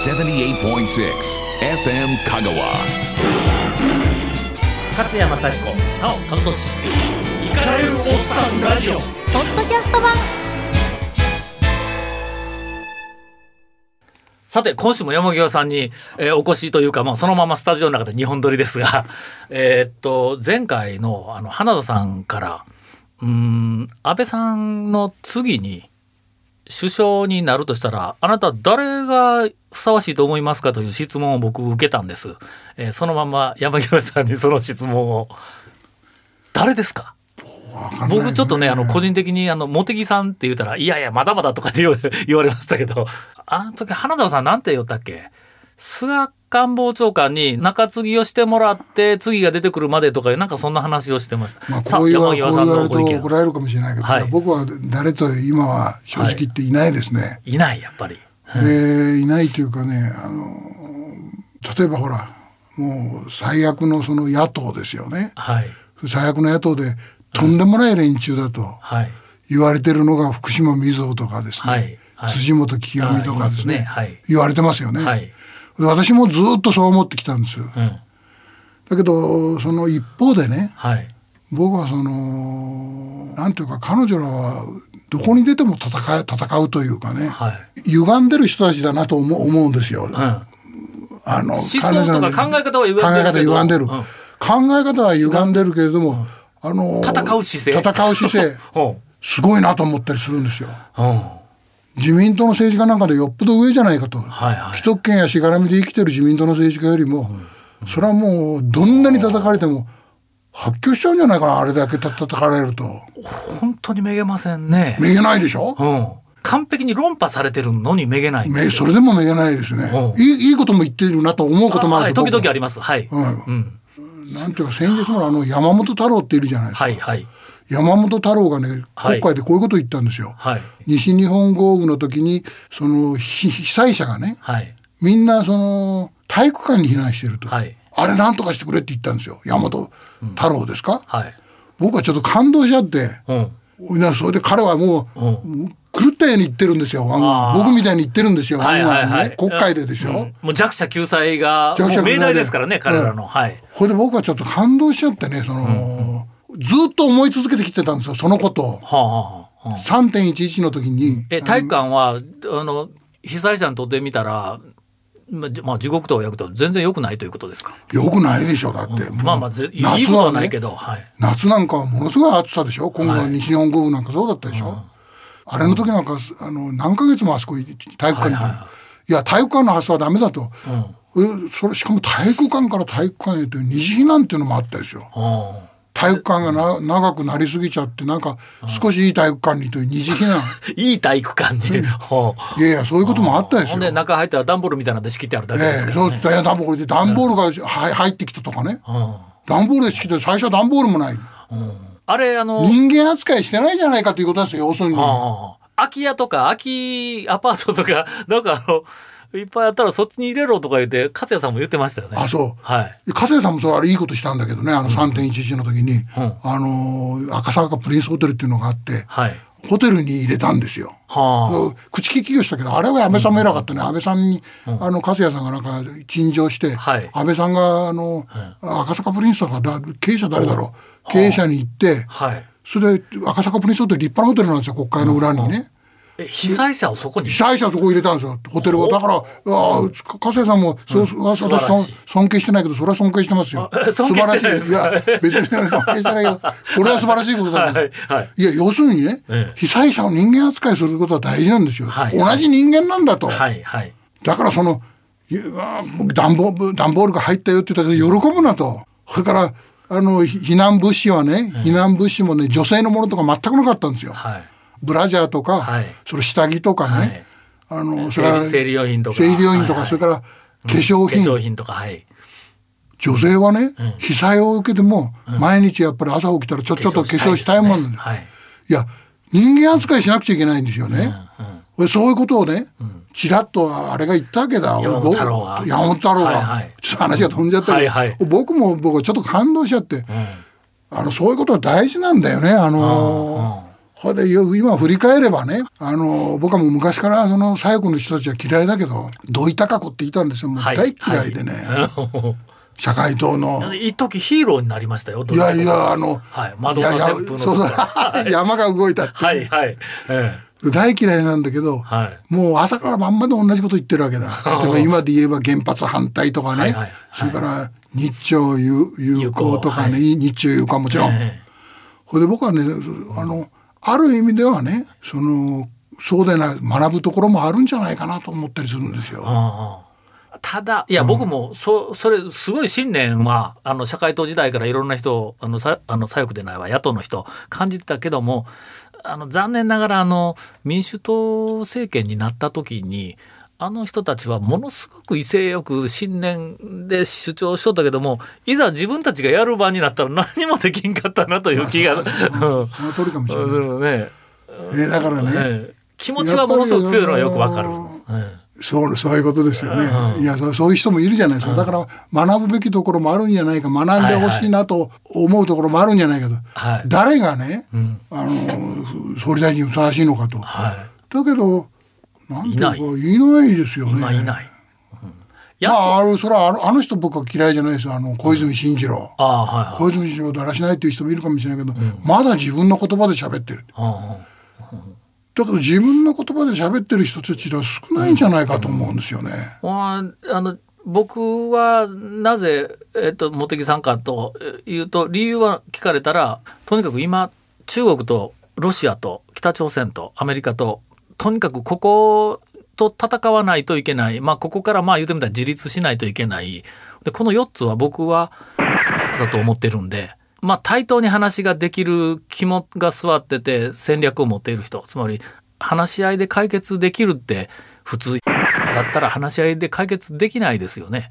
78.6 FM Kagawa. 勝山幸子なお和俊。イカれるおっさんラジオ。ポッドキャスト版。さて今週も山際さんに、えーお越しというか、まあ、そのままスタジオの中で2本撮りですが えーっと前回のあの花田さんからうーん安倍さんの次に首相になるとしたらあなた誰がふさわしいと思いますかという質問を僕受けたんです、えーそのまま山際さんにその質問を。誰ですか？僕ちょっとねあの個人的にあの茂木さんって言ったらいやいやまだまだとかって言わ言われましたけど。あの時花田さんなんて言ったっけ？菅官房長官に中継ぎをしてもらって次が出てくるまでとかなんかそんな話をしてました。まあ、こう言われるのご意見と怒られるかもしれないけど、はい。僕は誰と今は正直言っていないですね。い。ないやっぱり。でいないというかねあの例えばほらもう最悪のその野党ですよね。はい。最悪の野党でとんでもない連中だとはい。言われてるのが福島みずほとかですね、はい。はい。辻元清美とかですね,、ね。はい。言われてますよね。はい。私もずっとそう思ってきたんですよ。うんだけどその一方でねはい僕はそのなんていうか彼女らはどこに出ても戦い戦うというかね、はい。歪んでる人たちだなと思う思うんですよ。うんあの思想とか考え方は歪んでる考え方歪んでる、うん考え方は歪んでるけれども、あの戦う姿勢戦う姿勢ほ すごいなと思ったりするんですよ。ううん自民党の政治家なんかでよっぽど上じゃないかと、はいはい。既得権やしがらみで生きてる自民党の政治家よりも、それはもうどんなに叩かれても発狂しちゃうんじゃないかなあれだけ叩かれると。本当にめげませんね。めげないでしょ、うん。完璧に論破されてるのにめげない。めそれでもめげないですね。うん。いいいいことも言ってるなと思うこともあはい、るし僕時々あります。はい。うんうん。なんていうか先日のあの山本太郎っているじゃないですか、はいはい山本太郎がねはい。国会でこういうことを言ったんですよ、はい。西日本豪雨の時にその被被災者がねはい。みんなその体育館に避難してると、はい。あれなんとかしてくれって言ったんですよ。山本太郎ですか、はい。僕はちょっと感動しちゃって。うん。なそれで彼はもう、うん。狂ったように言ってるんですよ。僕みたいに言ってるんですよ、はいはいはい。ね、国会ででしょ、うん。もう弱者救済がもう命題で。すからね彼らの。はい。これで僕はちょっと感動しちゃってねその、ずっと思い続けてきてたんですよそのことを。はあはあはあ。3.11の時に、え体育館はあの被災者にとってみたら。まあ地獄とは焼くと全然良くないということですか？よくないでしょだって、もうまあまあぜいい夏ことはないけど、はい。夏なんかはものすごい暑さでしょ？今後はい西日本豪雨なんかそうだったでしょ、あれの時なんかあの何ヶ月もあそこ体育館に、はいいはい。や体育館の発想はダメだと、えそれしかも体育館から体育館へという二次避難っていうのもあったですよ。うん体育館がな長くなりすぎちゃってなんか少しいい体育館にという二次避難。いい体育館に。いやいやそういうこともあったですよほんで中入ったら段ボールみたいなので仕切ってあるだけですけええそう段ボールで段ボールがは入ってきたとかね。うん。段ボールで仕切って最初は段ボールもない。あれあの人間扱いしてないじゃないかということですよ要するに。空き家とか空きアパートとかなんかあのいっぱいあったらそっちに入れろとか言って勝也さんも言ってましたよね。あそうはい。加瀬さんもそれあれいいことしたんだけどねあの3.11の時に、うんあの赤坂プリンスホテルっていうのがあってはい。ホテルに入れたんですよ。は口利きをしたけどあれは安倍さんも偉かったね、安倍さんに、あの粕谷さんがなんか陳情して、はい安倍さんがあの、赤坂プリンスとかだ経営者誰だろう経営者に行ってあ。はい。それで赤坂プリンスホテル立派なホテルなんですよ国会の裏にね。え被災者をそこに？被。災者そこ入れたんですよホテルを。だからああ加瀬さんもそう、私素晴らしい。尊尊敬してないけどそれは尊敬してますよ。尊敬晴らしいいしてないですかや別に尊敬してないけどこれは素晴らしいことだ はいはい。いや要するにね、ええ。被災者を人間扱いすることは大事なんですよ、はい同じ人間なんだと、はいはい。だからその段ボール段ボールが入ったよって言ったけど喜ぶなと。それからあのひ避難物資はね、避難物資もね女性のものとか全くなかったんですよ、はい。ブラジャーとか、はい。その下着とかね、はい。あのそれから生理用品とか。生理用品とか、それから化粧化品、粧品とかはい。女性はね、被災を受けても、毎日やっぱり朝起きたらちょちょっと化粧したいもんなんですはい。いや人間扱いしなくちゃいけないんですよね。俺そういうことをね、ちらっとあれが言ったわけだ。山本太郎が。僕山本太郎が、はいはい。ちょっと話が飛んじゃったけど、はいはい。僕も僕はちょっと感動しちゃって、あのそういうことは大事なんだよね。あのーほいでよ今振り返ればねあの僕はもう昔からその左翼の人たちは嫌いだけど土井孝子っていたんですよ。もうはい。大嫌いでね、社会党の。一時ヒーローになりましたよ。いやいやあの、はい、マドンナ旋風のそう山が動いたって、はいはい。え大嫌いなんだけど、はい。もう朝から晩まで同じこと言ってるわけだ。例えば今で言えば原発反対とかね、はいはいはい。それから日朝友友好とかね、友日中友好はもちろん。えほいで僕はねあのある意味ではねそのそうでない学ぶところもあるんじゃないかなと思ったりするんですよ。ああただいや僕もそそれすごい信念はあの社会党時代からいろんな人あのさあの左翼でないわ野党の人感じてたけどもあの残念ながらあの民主党政権になった時にあの人たちはものすごく威勢よく信念で主張しとったけどもいざ自分たちがやる場になったら何もできんかったなという気が。う んその通りかもしれない。うんねえだからね、ええ気持ちはものすごく強いのはよくわかる。ええそうそういうことですよね。いやそういう人もいるじゃないですか。だから学ぶべきところもあるんじゃないか学んでほしいなと思うところもあるんじゃないかと。はい誰がね、んあの総理大臣にふさわしいのかと。はだけどいないいないですよい、ね。今いない。うんやまあ、あのそれはあのあの人僕は嫌いじゃないですよあの小泉進次郎、ああはいはい。小泉進次郎だらしないっていう人もいるかもしれないけど、まだ自分の言葉で喋ってるうんうんだけど自分の言葉で喋ってる人たちが少ないんじゃないかと思うんですよね。まあ、あの僕はなぜ、えっと、茂木さんかというと理由は聞かれたらとにかく今中国とロシアと北朝鮮とアメリカととにかくここと戦わないといけない、まあ、ここからまあ言うてみたら自立しないといけないでこの4つは僕はだと思ってるんで。まあ、対等に話ができる肝が座ってて戦略を持っている人つまり話し合いで解決できるって普通だったら話し合いで解決できないですよね。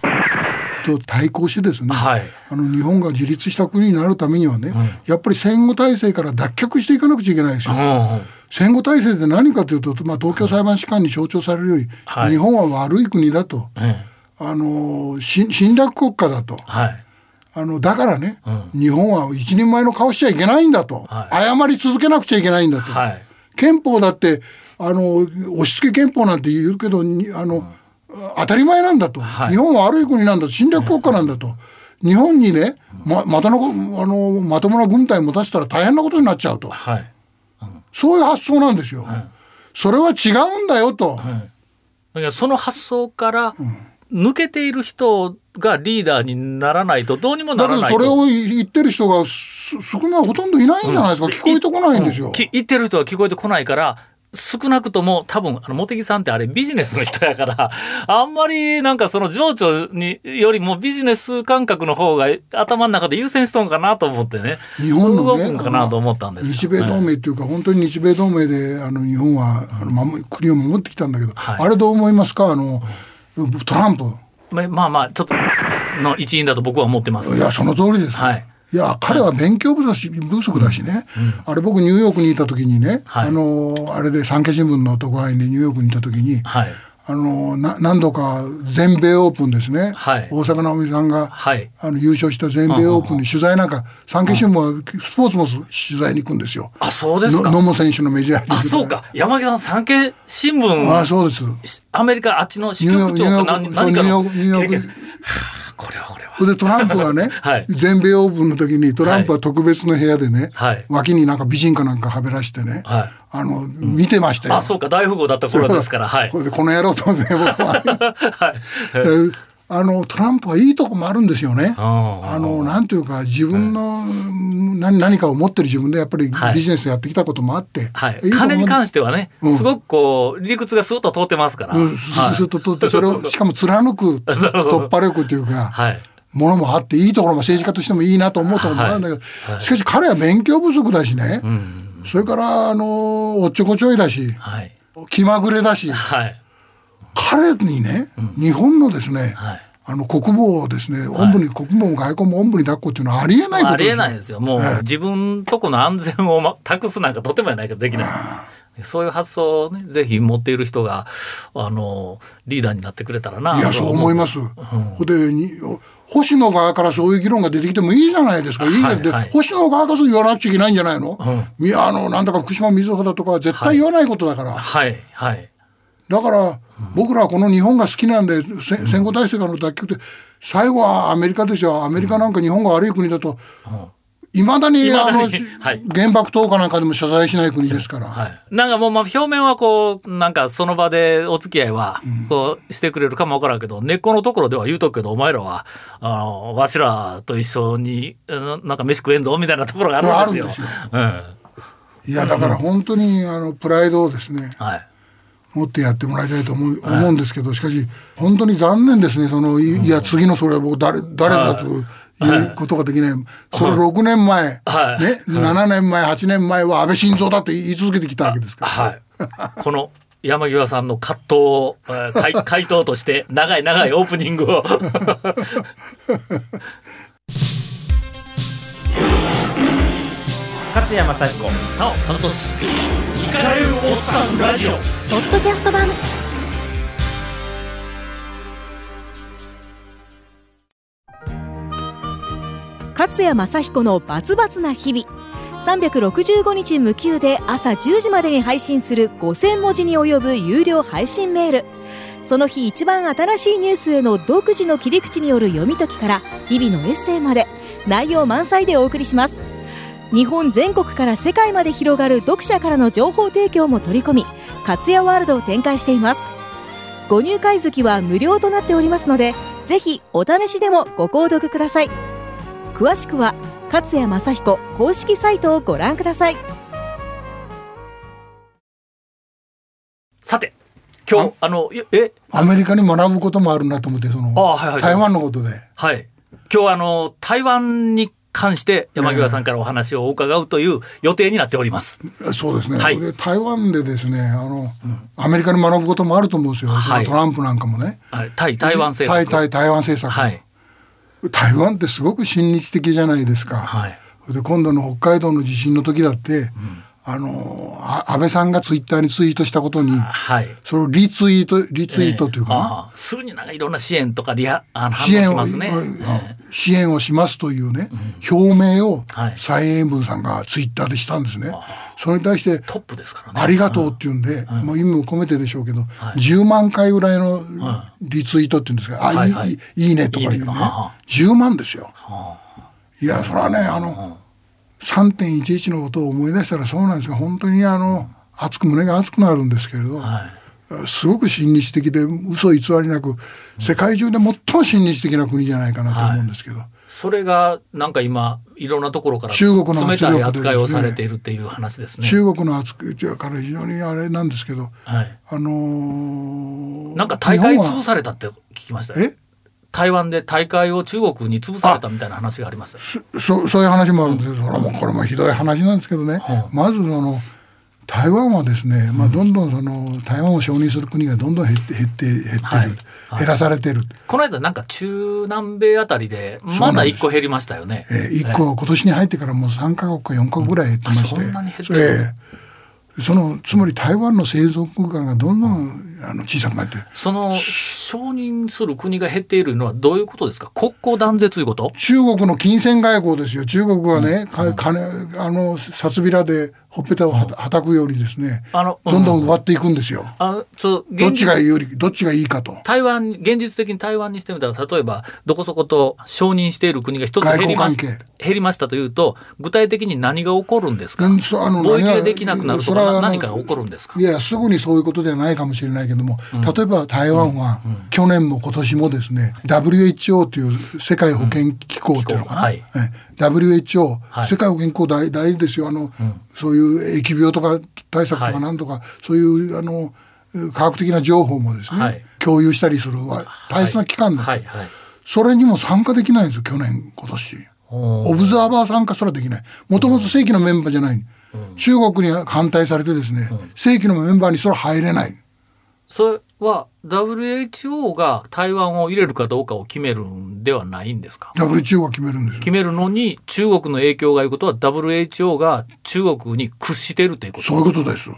と対抗してですね、はい。あの日本が自立した国になるためにはね、やっぱり戦後体制から脱却していかなくちゃいけないですよ。うん戦後体制って何かというと、まあ、東京裁判士官に象徴されるより、はい。日本は悪い国だと、えあのし侵略国家だと。はい。あのだからね、う日本は一人前の顔しちゃいけないんだと、は謝り続けなくちゃいけないんだと、はい。憲法だってあの押し付け憲法なんて言うけどにあの、当たり前なんだと、はい。日本は悪い国なんだと。侵略国家なんだと、日本にねままたのあのまともな軍隊持たせたら大変なことになっちゃうと。はい。そういう発想なんですよ。それは違うんだよと、い。やその発想から抜けている人がリーダーにならないとどうにもならないと。どそれを言ってる人がす少ないほとんどいないんじゃないですか、聞こえてこないんですよ。うん。き言ってる人は聞こえてこないから少なくとも多分あの茂木さんってあれビジネスの人やから あんまりなんかその情緒によりもビジネス感覚の方が頭の中で優先しとんかなと思ってね。日本のね動くんかなと思ったんですよ日米同盟っていうか、本当に日米同盟であの日本はあの守り国を守ってきたんだけど、はい。あれどう思いますか？あのトランプ。ままあまあちょっとの一員だと僕は思ってますいやその通りです、はいいや彼は勉強不足だし不足だしね、あれ僕ニューヨークにいた時にね、はい。あのあれで産経新聞の特派員でニューヨークにいた時に、はい。あのな何度か全米オープンですね、はい。大坂なおみさんが、はい。あの優勝した全米オープンに取材なんか産経新聞はスポーツも取材に行くんですよ。あそうですか。の野茂選手のメジャーリーグあそうか。山木さん産経新聞あそうです。アメリカあっちの支局長か何ニューヨーク何かの経験これはこれは。それでトランプがね、はい。全米オープンの時にトランプは特別の部屋でね、はい。脇になんか美人かなんかはべらしてね、はい。あの、見てましたよ。あそうか。大富豪だった頃ですから。はい。これでこの野郎と思って僕は、はい。であのトランプはいいとこもあるんですよね。ああのなんていうか自分の何何かを持ってる自分でやっぱりはい。ビジネスやってきたこともあって、はい。金に関してはねうん。すごくこう理屈がスーッと通ってますから。うん、はいすすっと取ってそれをしかも貫く突破力っていうか、はい。ものもあっていいところも政治家としてもいいなと思うところもあるんだけど、しかし彼は勉強不足だしね、うん。それからあのおっちょこちょいだしはい。気まぐれだしはい彼にね、日本のですね、はい。あの国防をですね、おんぶに国防も外交もおんぶに抱っこっていうのはありえないことですよ。ありえないですよ。もう自分とこの安全をま託すなんかとてもやないけどできない。そういう発想をねぜひ持っている人があのリーダーになってくれたらないやそう思います。ほでに星野側からそういう議論が出てきてもいいじゃないですか。いいじゃんで、はい。はい星野側からそう言わなくちゃいけないんじゃないの、いやあのなんだか福島みずほだとかは絶対言わないことだから。はいはいだから、僕らはこの日本が好きなんで、せ戦後体制からの脱却って最後はアメリカですよ。アメリカなんか日本が悪い国だといまだにあの、はい。原爆投下なんかでも謝罪しない国ですから、はい、なんかもうまあ表面はこうなんかその場でお付き合いはこうしてくれるかもわからんけど、根っこのところでは言うとくけどお前らはあのわしらと一緒にうんなんか飯食えんぞみたいなところがあるんですよ。よ。うん。いやだから本当にあのプライドをですねはい持ってやってもらいたいと思う,、思うんですけどしかし本当に残念ですね。そのいいや次のそれは僕誰誰だということができない、それ6年前、はい。ね、7年前8年前は安倍晋三だと言い続けてきたわけですから、はい、この山際さんの葛藤を、回答として長い長いオープニングを 勝山幸子なお楽しイカれるおっさんラジオ。ポッドキャスト版。勝谷正彦のバツバツな日々。365日無休で朝10時までに配信する5000文字に及ぶ有料配信メール。その日一番新しいニュースへの独自の切り口による読み解きから日々のエッセイまで。内容満載でお送りします。日本全国から世界まで広がる読者からの情報提供も取り込み勝谷ワールドを展開しています。ご入会月は無料となっておりますのでぜひお試しでもご購読ください。詳しくは勝谷正彦公式サイトをご覧ください。さて今日あのいえ？アメリカに学ぶこともあるなと思ってそのあはいはい。台湾のことで。はい。今日はあの台湾に関して山際さんからお話を伺うという予定になっております。そうですね、はい。で台湾でですねあの、アメリカに学ぶこともあると思うんですよ、はい。トランプなんかもね。はい、対台湾政策。対対台湾政策、はい。台湾ってすごく親日的じゃないですか、はい。で今度の北海道の地震の時だって、あのあ安倍さんがツイッターにツイートしたことにはい。それをリツイートリツイートというかな、ああすぐになんかいろんな支援とかリハあの反応支援を、きますね。うん支援をしますというね、表明をはい。蔡英文さんがツイッターでしたんですね。それに対してトップですからね。ありがとうって言うんで、もう意味も込めてでしょうけど、はい。10万回ぐらいのリツイートって言うんですが、あ、はいはい。いいいいいねとかいうね。いいねはは10万ですよ。はいや、それはね、あの、3.11のことを思い出したらそうなんですが、本当にあの、熱く胸が熱くなるんですけれど、はいすごく親日的で嘘偽りなく、世界中で最も親日的な国じゃないかなと思うんですけど、それがなんか今いろんなところから中国の冷たい扱いをされているっていう話ですね。中国の扱いから非常にあれなんですけど、はい。あのーなんか大会潰されたって聞きました？よ。え？台湾で大会を中国に潰されたみたいな話があります。そそういう話もあるんですけど、うこれもひどい話なんですけどね、まずその台湾はですね、まあ、どんどんその台湾を承認する国がどんどん減って減って減ってる、はい。はい。減らされてる、この間なんか中南米あたりでまだ一個減りましたよね。えー、1個、今年に入ってからもう3か国か4か国ぐらい減ってまして、あそんなに減ってるええ。そのつまり台湾の生存空間がどんどんあの小さくなってる。その承認する国が減っているのはどういうことですか？国交断絶ということ？中国の金銭外交ですよ。中国はね、か金あの札びらでほっぺたをはたくようにですね、あのどんどん奪っていくんですよ、あそうどっちが有利どっちがいいかと。台湾現実的に台湾にしてみたら例えばどこそこと承認している国が一つ減りまし外交関減りましたというと具体的に何が起こるんですか？うんそあの貿易何がができなくなるとか何かが起こるんですか？いやすぐにそういうことではないかもしれないけども、例えば台湾は、去年も今年もですね WHO という世界保健機構っていうのかな、はい。え WHO、はい。世界保健機構大大事ですよ。あの、そういう疫病とか対策とはいかなんとか、そういうあの科学的な情報もですね、はい。共有したりするは大切な機関なんです、はいはい。それにも参加できないんですよ去年今年。オブザーバー参加すらできない。もともと正規のメンバーじゃない。中国に反対されてですね、正規のメンバーにそれは入れない。それは WHO が台湾を入れるかどうかを決めるんではないんですか？WTO が決めるんですよ。決めるのに中国の影響がいうことは WHO が中国に屈しているということそういうことです。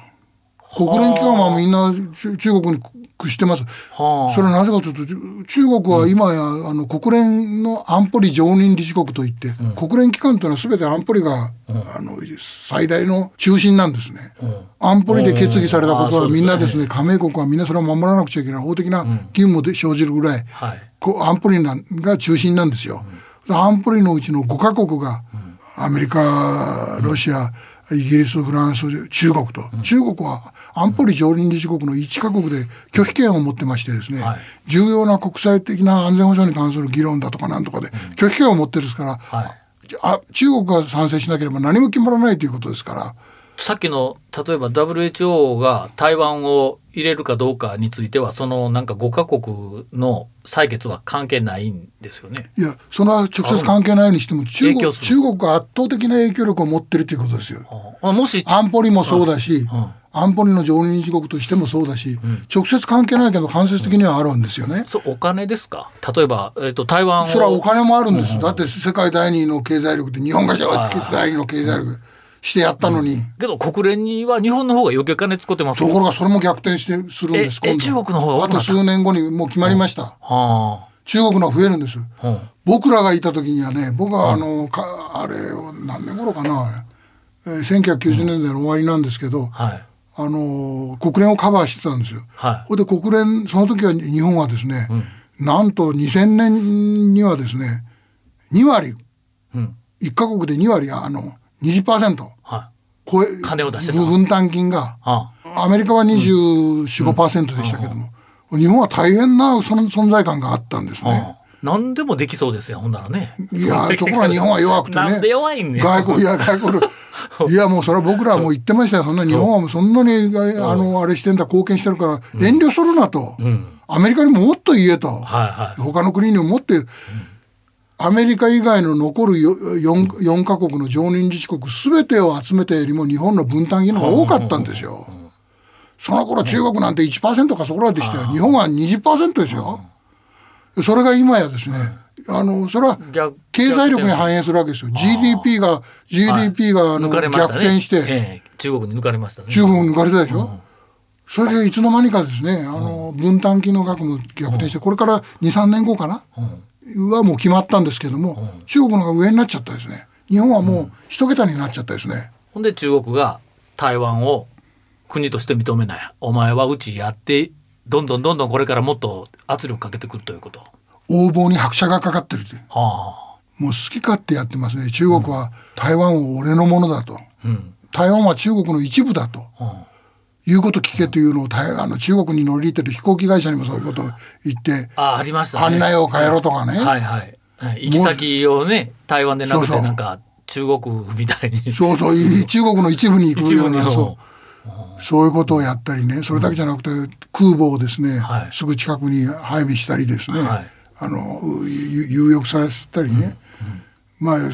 国連機関はみんな中中国に屈してます。はあ。それはなぜかというと中国は今や、あの国連の安保理常任理事国といって、国連機関というのは全て安保理が、あの最大の中心なんですね。安保理で決議されたことはみんなですね加盟国はみんなそれを守らなくちゃいけない法的な義務もで生じるぐらい、はい。安保理が中心なんですよ。安保理のうちの5カ国がアメリカ、ロシア、イギリス、フランス、中国と、中国は安保理常任理事国の1カ国で拒否権を持ってましてですね、はい。重要な国際的な安全保障に関する議論だとかなんとかで拒否権を持ってるですから、はい。あ中国が賛成しなければ何も決まらないということですから。さっきの例えば WHO が台湾を入れるかどうかについてはそのなんか5カ国の採決は関係ないんですよね。いや、それは直接関係ないにしても、中国中国が圧倒的な影響力を持ってるということですよ。あもし安保理もそうだし、ん安保理の常任理事国としてもそうだし、直接関係ないけど間接的にはあるんですよね。そうお金ですか？例えば、えっと台湾をそれはお金もあるんです。だって世界第二の経済力で日本が世界第二の経済力してやったのに、けど国連には日本の方が余計金使ってますよところがそれも逆転してするんです。ええ中国の方が多あと数年後にもう決まりました。は中国の方が増えるんです。あ、うん。僕らがいた時にはね僕はあの、かあれ何年頃かな、えー、1990年代の終わりなんですけど、はい。あの国連をカバーしてたんですよ。はい。ほいで国連その時は日本はですね、なんと2000年にはですね2割。うん。1カ国で2割あの20%はい。超え金を出してた。分担金が。あアメリカは24%でしたけども、日本は大変なその存在感があったんですね。あ何でもできそうですよほんならね。いやところが日本は弱くてね。なんで弱いんねん。外国いや外国 いやもうそれは僕らはもう言ってましたよ。そんな日本はもうそんなにあのあれしてんだ貢献してるから遠慮するなと、アメリカにももっと言えと、はいはい。他の国にももっと、アメリカ以外の残る 4, 4カ国の常任理事国すべてを集めたよりも日本の分担金の方が多かったんですよ。その頃中国なんて1%かそこらでしたよ。日本は20%ですよ。それが今やですね、あのそれは逆経済力に反映するわけですよ。GDP が GDP があの逆転して。ええ中国に抜かれましたね。中国に抜かれたでしょ？それでいつの間にかですね、あの分担金の額も逆転して、これから2、3年後かな、はもう決まったんですけども、中国の方が上になっちゃったですね。日本はもう一桁になっちゃったですね。ほんで中国が台湾を国として認めないお前はうちやってどんどんどんどんこれからもっと圧力かけてくるということ横暴に拍車がかかってるって。はもう好き勝手やってますね。中国は台湾を俺のものだと。あうん台湾は中国の一部だと。いうこと聞けというのを台あの中国に乗り入ってる飛行機会社にもそういうことを言って、あありましたね。案内を変えろとかね。はいはい。はい。行き先をね台湾でなくてなんか中国みたいに。そうそう、い中国の一部に行くような、そう。そういうことをやったりね、それだけじゃなくて、空母をですね、はい。すぐ近くに配備したりですね、はい。あのゆ有力させたりね、まあ、う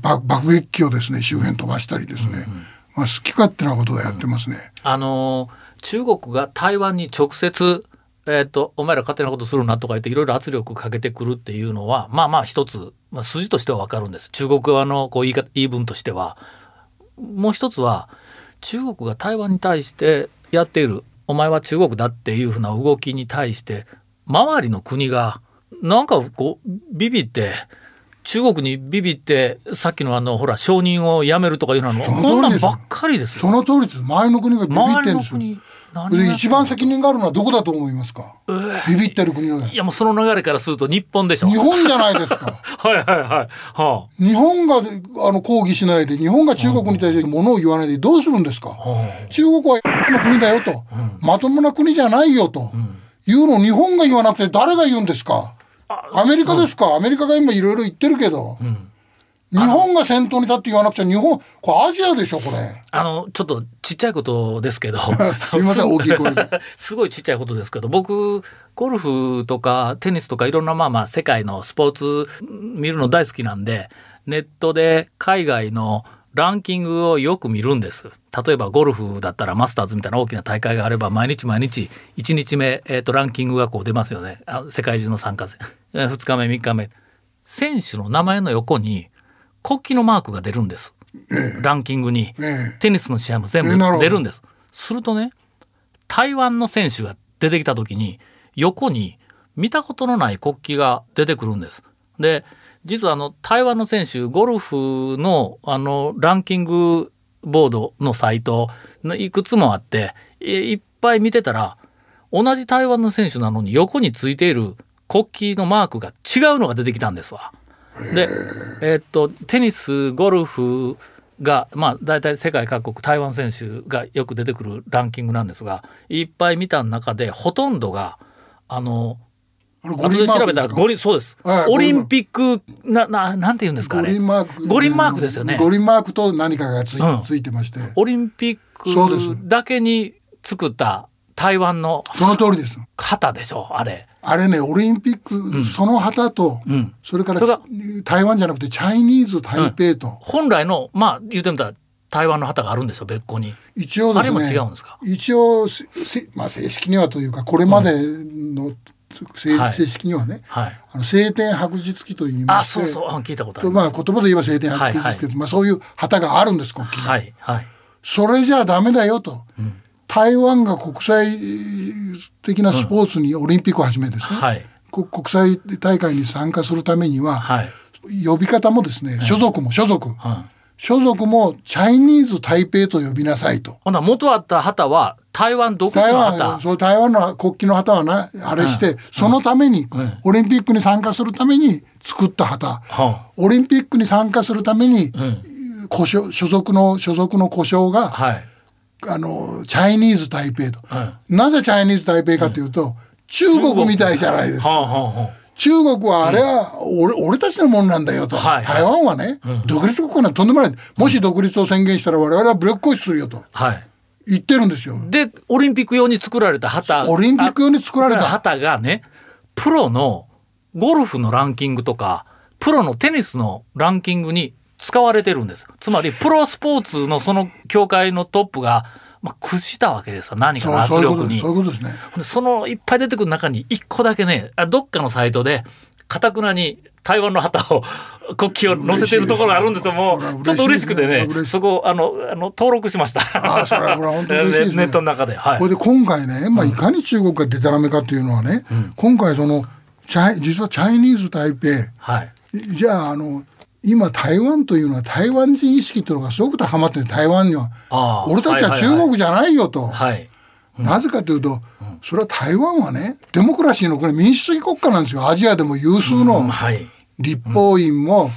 爆爆撃機をですね、周辺飛ばしたりですね、まあ、好き勝手なことをやってますね。あの中国が台湾に直接えー、とお前ら勝手なことするなとか言っていろいろ圧力かけてくるっていうのはまあまあ一つ、まあ、筋としては分かるんです。中国側のこう言い言い分としては。もう一つは中国が台湾に対してやっているお前は中国だっていうふうな動きに対して周りの国がなんかこうビビって中国にビビってさっきのあのほら承認をやめるとかいうのこんなんばっかりですよ。その通りです。周りの国がビビってんですよ。一番責任があるのはどこだと思いますか、ビビってる国のいやもうその流れからすると日本でしょ。日本じゃないですか。はいはいはい。は日本があの抗議しないで、日本が中国に対して物を言わないでどうするんですか？中国はの国だよと、まともな国じゃないよと、いうのを日本が言わなくて誰が言うんですか？アメリカですか、アメリカが今いろいろ言ってるけど、日本が先頭に立って言わなくちゃ日本これアジアでしょこれ。あのちょっとちっちゃいことですけど。すみません大きい声で。すごいちっちゃいことですけど。僕ゴルフとかテニスとかいろんなまあまあ世界のスポーツ見るの大好きなんでネットで海外のランキングをよく見るんです。例えばゴルフだったらマスターズみたいな大きな大会があれば毎日毎日1日目、えー、とランキングがこう出ますよね。あ世界中の参加戦。えー2日目3日目。選手の名前の横に国旗のマークが出るんです。ランキングに。ええ。テニスの試合も全部出るんです。するとね台湾の選手が出てきた時に横に見たことのない国旗が出てくるんです。で実はあの台湾の選手ゴルフのあのランキングボードのサイトいくつもあっていっぱい見てたら同じ台湾の選手なのに横についている国旗のマークが違うのが出てきたんですわ。で、えーっとテニスゴルフがまあ大体世界各国台湾選手がよく出てくるランキングなんですがいっぱい見た中でほとんどがあの後で調べたら五輪そうです、はいオリンピックなななんて言うんですかあ五れ輪マーク。五輪マークですよね。五輪マークと何かがつついてまして。オリンピックだけに作った台湾のその通りです。旗でしょあれ。あれねオリンピック、その旗と、うん。それから台湾じゃなくてチャイニーズ台北と、本来のまあ言うてみたら台湾の旗があるんですよ別個に。一応ですねあれも違うんですか？一応まあ、正式にはというかこれまでの、正式にはね、はい。あの晴天白日記と言いまあしてそうそう。あ聞いたことあとまあ、ります。言葉で言えば晴天白日ですけど、まあ、そういう旗があるんです国旗が、はいはい。それじゃダメだよと、台湾が国際的なスポーツにオリンピックをはじめですね、はい。こ国際大会に参加するためには、はい。呼び方もですね所属も所属、うん。所属もチャイニーズ台北と呼びなさいと。ほんなら元あった旗は台湾独自台の湾旗。そう台湾の国旗の旗はなあれして、そのために、オリンピックに参加するために作った旗、はオリンピックに参加するために、ん。故障所属の所属の故障が、はい。あのチャイニーズ台北と、はなぜチャイニーズ台北かというと、中国。みたいじゃないですか。はあはあは中国はあれは俺,、俺たちのものなんだよと、はいはい。台湾はね、独立国なんてとんでもない。もし独立を宣言したら我々は武力行使するよと。あ。はい。言ってるんですよ。でオリンピック用に作られた旗。オリンピック用に作られた。あ旗がねプロのゴルフのランキングとかプロのテニスのランキングに使われてるんです。つまりプロスポーツのその協会のトップが、まあ、屈したわけですよ何かの圧力に。そのいっぱい出てくる中に一個だけねあどっかのサイトでかたくなに台湾の旗を 国旗を載せてるところがあるんですよ。もちょっと嬉しくてねそこあのあの登録しました。ネ ネットの中ではい。これで今回ね、まあ、いかに中国がデタラメかというのはね、今回そのチャイ実はチャイニーズ台北はい。じゃああの今台湾というのは台湾人意識というのがすごく高まってる。台湾には俺たちは中国じゃないよと。はいなぜかというと、それは台湾はねデモクラシーのこれ民主主義国家なんですよ。アジアでも有数のはい。立法院も、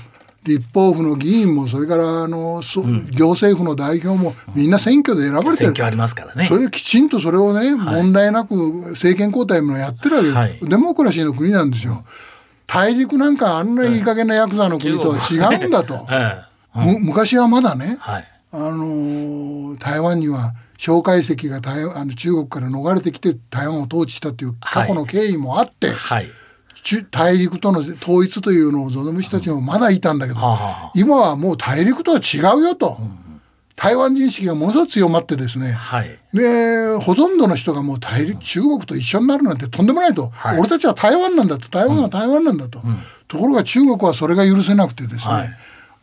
立法府の議員もそれからあの、そ行政府の代表もみんな選挙で選ばれてる。選挙ありますからね。それできちんとそれをね、問題なく政権交代もやってるわけです、はい。デモクラシーの国なんですよ。大陸なんかあんないい加減なヤクザの国とは違うんだと。昔はまだね、はい。あのー台湾には蒋介石が台湾あの中国から逃れてきて台湾を統治したという過去の経緯もあって、はい。中大陸との統一というのを望む人たちもまだいたんだけど、今はもう大陸とは違うよと、台湾人意識がものすごく強まってですね、あはい。でほとんどの人がもう大陸中国と一緒になるなんてとんでもないと、はい。俺たちは台湾なんだと。台湾は台湾なんだと、ところが中国はそれが許せなくてですね、はい。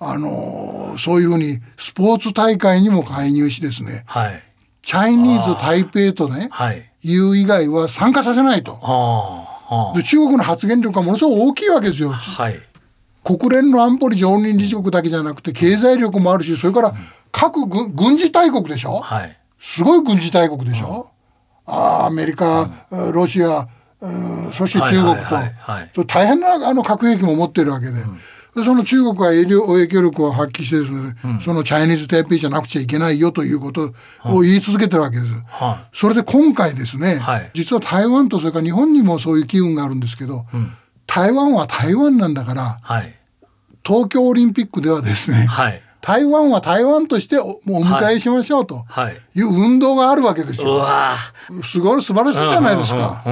あのーそういうふうにスポーツ大会にも介入しですねはい。チャイニーズ台北とねはい。言う以外は参加させないと。で中国の発言力がものすごく大きいわけですよ。あはい。国連の安保理常任理事国だけじゃなくて経済力もあるしそれから各軍軍事大国でしょ？はい。すごい軍事大国でしょ、あーアメリカ、ロシア、うんそして中国と、と大変なあの核兵器も持っているわけで。でその中国は影響力を発揮してですね、そのチャイニーズ台北じゃなくちゃいけないよということを言い続けてるわけです。はそれで今回ですね、はい。実は台湾とそれから日本にもそういう機運があるんですけど、台湾は台湾なんだからはい。東京オリンピックではですね、はい台湾は台湾としておもうお迎えしましょうと。はい。い。う運動があるわけですうよ。わすごい素晴らしいじゃないですか。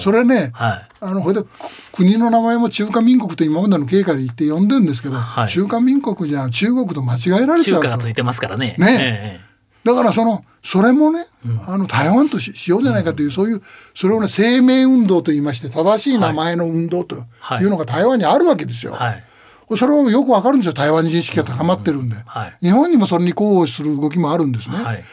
それね、はい。あのこれでく国の名前も中華民国と今までの経過で言って呼んでるんですけど、はい。中華民国じゃ中国と間違えられちゃうと。中華がついてますからね。ね。えだからそのそれもね、あの台湾とししようじゃないかという、そういうそれをね生命運動と言いまして正しい名前の運動とはいいうのが台湾にあるわけですよ。えはいそれをよくわかるんですよ。台湾人意識が高まってるんで、はい。日本にもそれに抗議する動きもあるんですね。はい。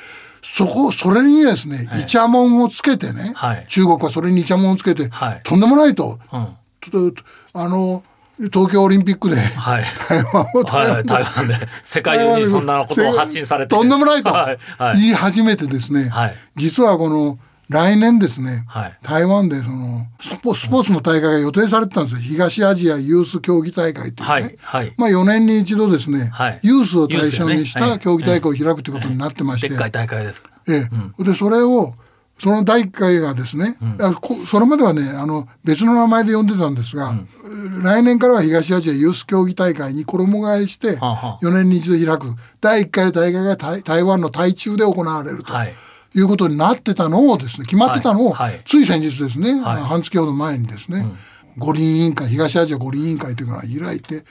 そこそれにですね、イチャモンをつけてね、はい。中国はそれにイチャモンをつけて、はい。とんでもないと。うん。ととあの東京オリンピックではい。台湾をはいはい、台湾で世界中にそんなことを発信されて。とんでもないと言い始めてですね、はい。実はこの来年ですね、はい。台湾でそのスポスポーツの大会が予定されてたんですよ。東アジアユース競技大会っていうね、はいはい。まあ、4年に一度ですね、はい。ユースを対象にした競技大会を開くということになってまして、でっかい大会です。ええ。でそれをその第1回がですね、あこそれまではねあの別の名前で呼んでたんですが、来年からは東アジアユース競技大会に衣替えしてはあはあ。4年に一度開く。第1回大会が台台湾の台中で行われると。はい。い、うことになってたのをですね決まってたのを、はい。はいつい先日ですね、はい。半月ほど前にですね、五輪委員会東アジア五輪委員会というのが開いて、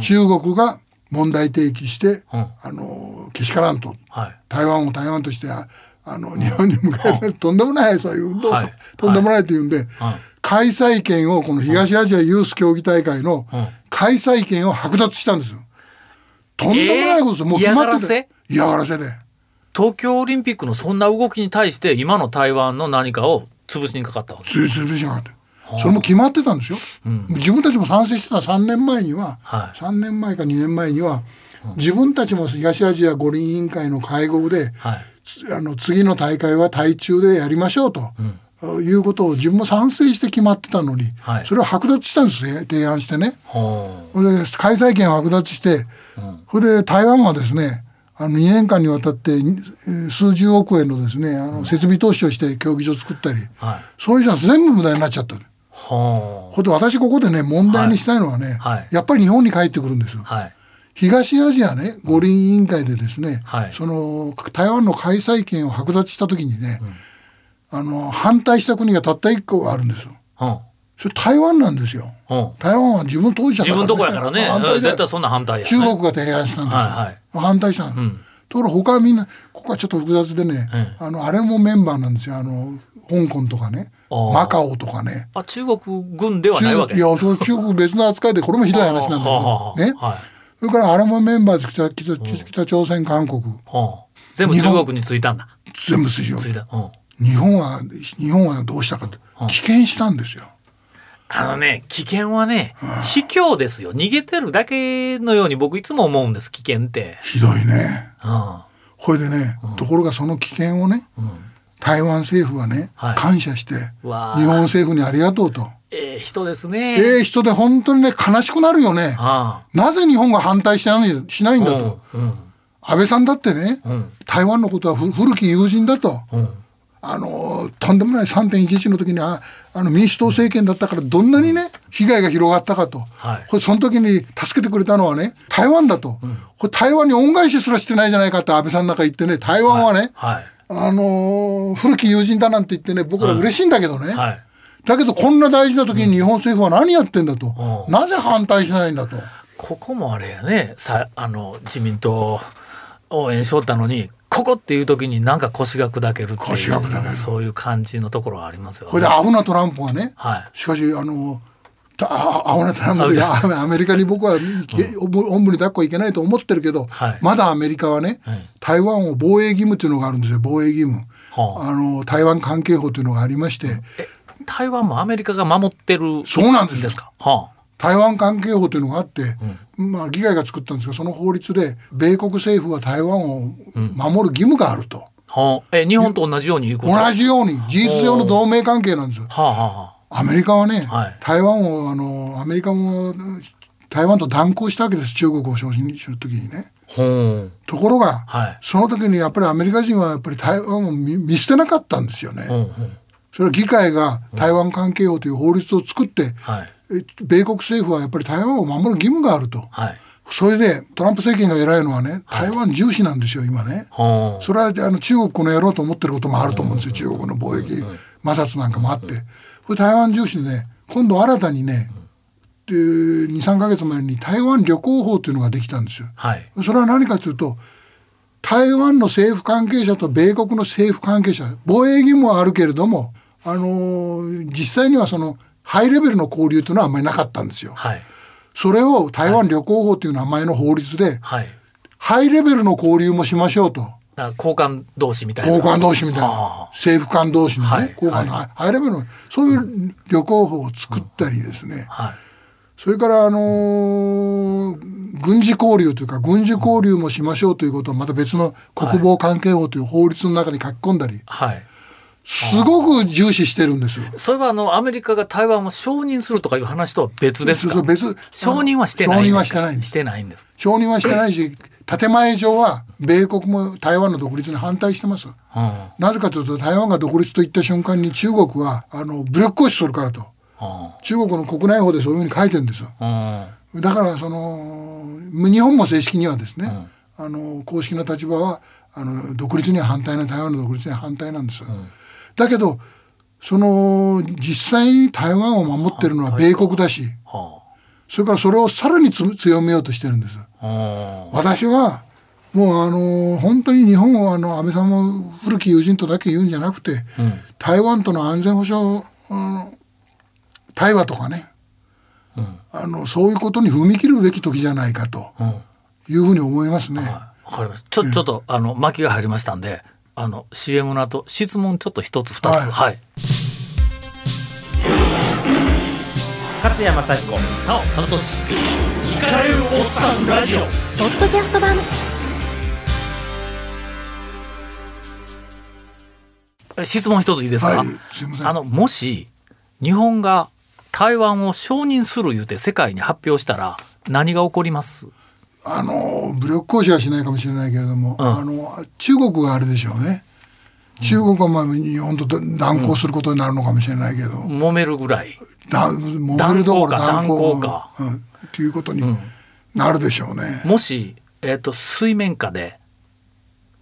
中国が問題提起して、うん。あのけしからんと。はい。台湾を台湾としてああの日本に迎えられるとんでもないそういう運動、はい。とんでもないというんで、開催権をこの東アジアユース競技大会のうん。開催権を剥奪したんですよ。とんでもないことですよ。えーもう決まってて。嫌嫌がらせで。東京オリンピックのそんな動きに対して今の台湾の何かを潰しにかかったわけ？ついついしなかった。それも決まってたんですよ。自分たちも賛成してた。3年前には、はい。3年前か2年前には、自分たちも東アジア五輪委員会の会合で、はい。つあの次の大会は台中でやりましょうと、いうことを自分も賛成して決まってたのに、はい。それを剥奪したんですね。提案してね。で開催権を剥奪して、それで台湾はですねあの2年間にわたってえー数十億円のですねあの設備投資をして競技場を作ったり、う。はい。そういうのは全部無駄になっちゃった。ほほんで私ここでね問題にしたいのはね、はいはいやっぱり日本に帰ってくるんですよう。。はい。東アジアね五輪委員会でですね、はいその台湾の開催権を剥奪した時にね、あの反対した国がたった一個あるんですよ。うん。それ台湾なんですよ。うん。台湾は自分当事者だ自分とこやからね。絶対そんな反対。中国が提案したんですよ。はいはい反対したんです。うんところが他はみんなここはちょっと複雑でね、あのあれもメンバーなんですよ。あの香港とかね、マカオとかね。あ、中国軍ではないわけ中いや、その中国別の扱いでこれもひどい話なんだけど、あね。はい。それからあれもメンバーで北北北北朝鮮韓国全部中国についたんだ。全部水曜ついた。うん。日本は日本はどうしたかと棄権したんですよ。あのね、危険はね、卑怯ですよ。逃げてるだけのように僕いつも思うんです、危険って。ひどいね。うん。これでね、ところがその危険をね、台湾政府はね、はい感謝して日本政府にありがとうと。ええ人ですね。ええ人で本当にね悲しくなるよね。あなぜ日本が反対しないしないんあ。だと。うん。うん。安倍さんだってね、ん台湾のことはふ古き友人だと。うん。あのとんでもない3.11の時にああの民主党政権だったからどんなにね被害が広がったかと、はい。これその時に助けてくれたのはね台湾だと、これ台湾に恩返しすらしてないじゃないかって安倍さんなんか言ってね台湾はね、はい。あの古き友人だなんて言ってね僕ら嬉しいんだけどね、はい。だけどこんな大事な時に日本政府は何やってんだと、うん。なぜ反対しないんだと。ここもあれやね、さ、あの、自民党応援しよったのに、ここっていう時になんか腰が砕けるっていうそういう感じのところはありますよこれでアホなトランプはね、はい。しかしあのアホなトランプであアメリカに僕は、おぼおんぶに抱っこいけないと思ってるけど、はい。まだアメリカはね、はい台湾を防衛義務というのがあるんですよ防衛義務。はあ。あの台湾関係法というのがありまして、え台湾もアメリカが守ってるそうなんですよ。かは台湾関係法というのがあって、まあ、議会が作ったんですがその法律で米国政府は台湾を守る義務があると、あ、はあ、え日本と同じように同じように。事実上の同盟関係なんです。よ。はあはあはアメリカはね、はい。台湾をあのアメリカも台湾と断交したわけです中国を承認するときにね。ところが、はい。その時にやっぱりアメリカ人はやっぱり台湾を見見捨てなかったんですよね。ほうほうそれは議会が台湾関係法という法律を作って、はい。え米国政府はやっぱり台湾を守る義務があると。はい。それでトランプ政権が偉いのはね台湾重視なんですよ今ね。はあ。それはあの中国この野郎と思ってることもあると思うんですよ中国の貿易摩擦なんかもあって。これ台湾重視でね今度新たにね23か月前に台湾旅行法というのができたんですよ。はい。それは何かというと台湾の政府関係者と米国の政府関係者防衛義務はあるけれども、あのー実際にはそのハイレベルの交流というのはあんまりなかったんですよ。はい。それを台湾旅行法という名前の法律で、はい。ハイレベルの交流もしましょうと。あ交換同士みたいな。交換同士みたいな。あ政府間同士のね、はい。交換の入ればのそういう旅行法を作ったりですね、はい。それからあのー軍事交流というか軍事交流もしましょうということをまた別の国防関係法という法律の中に書き込んだり、はいすごく重視してるんですよ。それはあのアメリカが台湾を承認するとかいう話とは別ですか？別承認はしてないん承認はしてないんです。してないんです承認はしてないし建前上は米国も台湾の独立に反対してます。うん。なぜかというと台湾が独立といった瞬間に中国はあの武力行使するからと。中国の国内法でそういうふうに書いてるんですよ。うん。うんだからその日本も正式にはですね、あの公式な立場はあの独立には反対な台湾の独立には反対なんです。だけどその実際に台湾を守ってるのは米国だし。はそれからそれをさらにつ強めようとしてるんです。私はもうあの本当に日本をあの安倍さんも古き友人とだけ言うんじゃなくて、うん。台湾との安全保障、うん対話とかね、あのそういうことに踏み切るべき時じゃないかとうん。いうふうに思いますね。わかりました。ちょ、ちょっと、あの、巻きが入りましたんで、あの、CM の後、質問ちょっと一つ二つ。はい。はい。勝山幸子なお、ただとし。イカれるおっさんラジオ。ポッドキャスト版。え質問一ついいですか、はい。すあの、もし、日本が台湾を承認する言うて世界に発表したら、何が起こります？あの武力行使はしないかもしれないけれども、うん。あの中国があれでしょうね。中国はまあ日本と断交することになるのかもしれないけど、揉めるぐらい。だ揉めるどころ断交か。うん、っていうことになるでしょうね。もし、えっ、と、水面下で、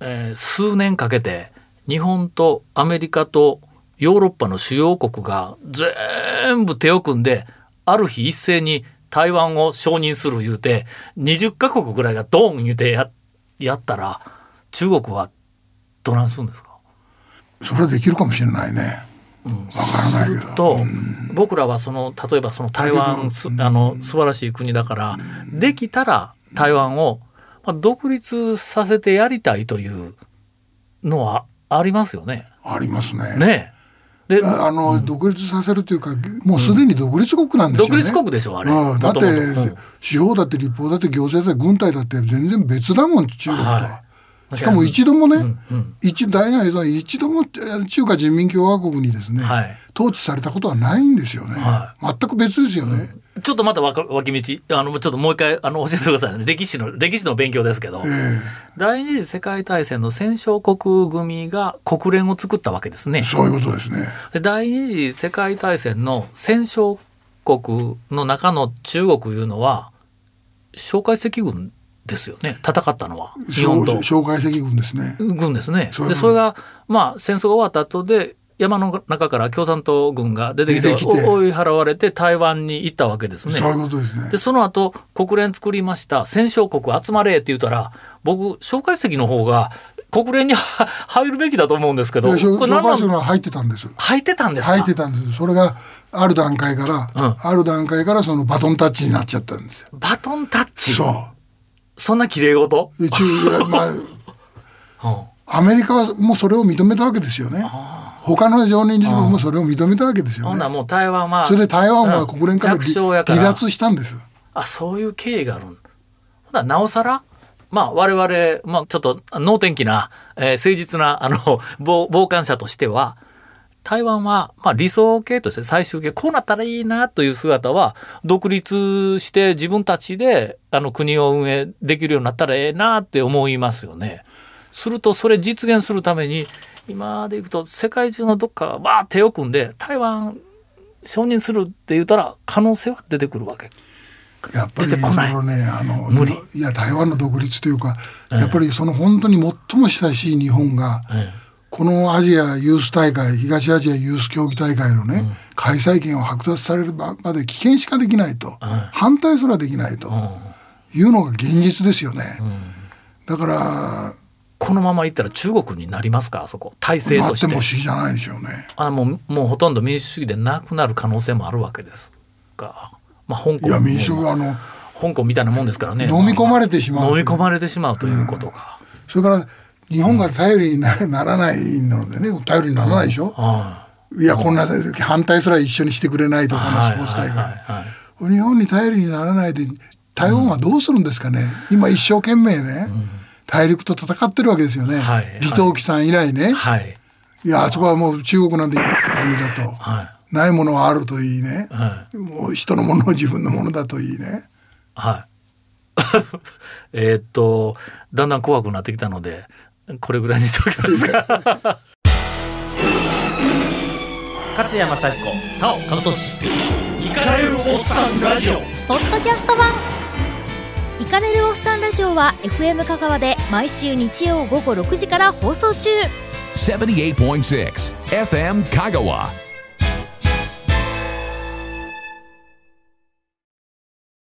えー数年かけて、日本とアメリカとヨーロッパの主要国が全部手を組んで、ある日一斉に台湾を承認する言うて、20カ国ぐらいがドーン言うてややったら、中国はどないするんですか？それはできるかもしれないね。わからないけど。と、僕らはその例えばその台湾すあの素晴らしい国だからできたら台湾を、まあ、独立させてやりたいというのはありますよね。ありますね。ねえ。でああの、独立させるというか、もうすでに独立国なんですよね。独立国でしょあれ。うん、だって司法だって立法だって行政だって軍隊だって全然別だもん中国とは。はしかも一度もね、うん一大内さん一度もえー中華人民共和国にですね、はい。統治されたことはないんですよね。は全く別ですよね。ちょっとまた脇道。あのちょっともう一回あの教えてくださいね。歴史の歴史の勉強ですけど、え第二次世界大戦の戦勝国組が国連を作ったわけですね。え。そういうことですね。で第二次世界大戦の戦勝国の中の中国いうのは蒋介石軍ですよね戦ったのは日本と蒋介石軍ですね。軍ですね。でそれがまあ戦争が終わった後で山の中から共産党軍が出てきて追い払われて台湾に行ったわけですね。そういうことですねで。その後国連作りました戦勝国集まれって言ったら僕蒋介石の方が国連には 入るべきだと思うんですけどこれ何なん？は入ってたんです。入ってたんですか？入ってたんです。それがある段階から、うんある段階からそのバトンタッチになっちゃったんですよ。バトンタッチ？そそんな綺麗事、う。で中まあ うんアメリカはもうそれを認めたわけですよね。他の常任理事国もそれを認めたわけですよね。ほんならもう台湾はそれで台湾はうん国連から弱小やから離脱したんです。あそういう経緯があるんほんならなおさら？まあ我々、まあ、ちょっと能天気な、えー誠実なあの傍傍観者としては台湾は、まあ、理想形として最終形こうなったらいいなという姿は独立して自分たちであの国を運営できるようになったらええなって思いますよね。するとそれ実現するために今でいくと世界中のどっかがバーッ手を組んで台湾承認するって言ったら可能性は出てくるわけ。やっぱりそのねあの無理いや台湾の独立というか、やっぱりその本当に最も親しい日本が、えこのアジアユース大会東アジアユース競技大会のね、開催権を剥奪されるまで棄権しかできないと、反対すらできないと。いうのが現実ですよね。だからこのままいったら中国になりますか？あそこ。体制なって。としても不思議じゃないでしょうね。あもうもうほとんど民主主義でなくなる可能性もあるわけですが、まあ、香港いや民主あの香港みたいなもんですからね。飲み込まれてしまう飲み込まれてしまうということか、それから日本が頼りになならないのでね頼りにならないでしょ、はいやこんな反対すら一緒にしてくれないとかいなスポーツ大会。はい日本に頼りにならないで台湾はどうするんですかね、今一生懸命ね、大陸と戦ってるわけですよね、はい。李登輝さん以来ね、はい。い、やあそこはもう中国なんて国だと、はい。ないものはあるといいね、はい。もう人のものを自分のものだといいね。はい。えーっとだんだん怖くなってきたのでこれぐらいにしておきますか。勝山幸子。なお金俊。イカれるおっさんラジオ。ポッドキャスト版。イカれるおっさんラジオは FM 香川で毎週日曜午後6時から放送中。78.6 FM Kagawa.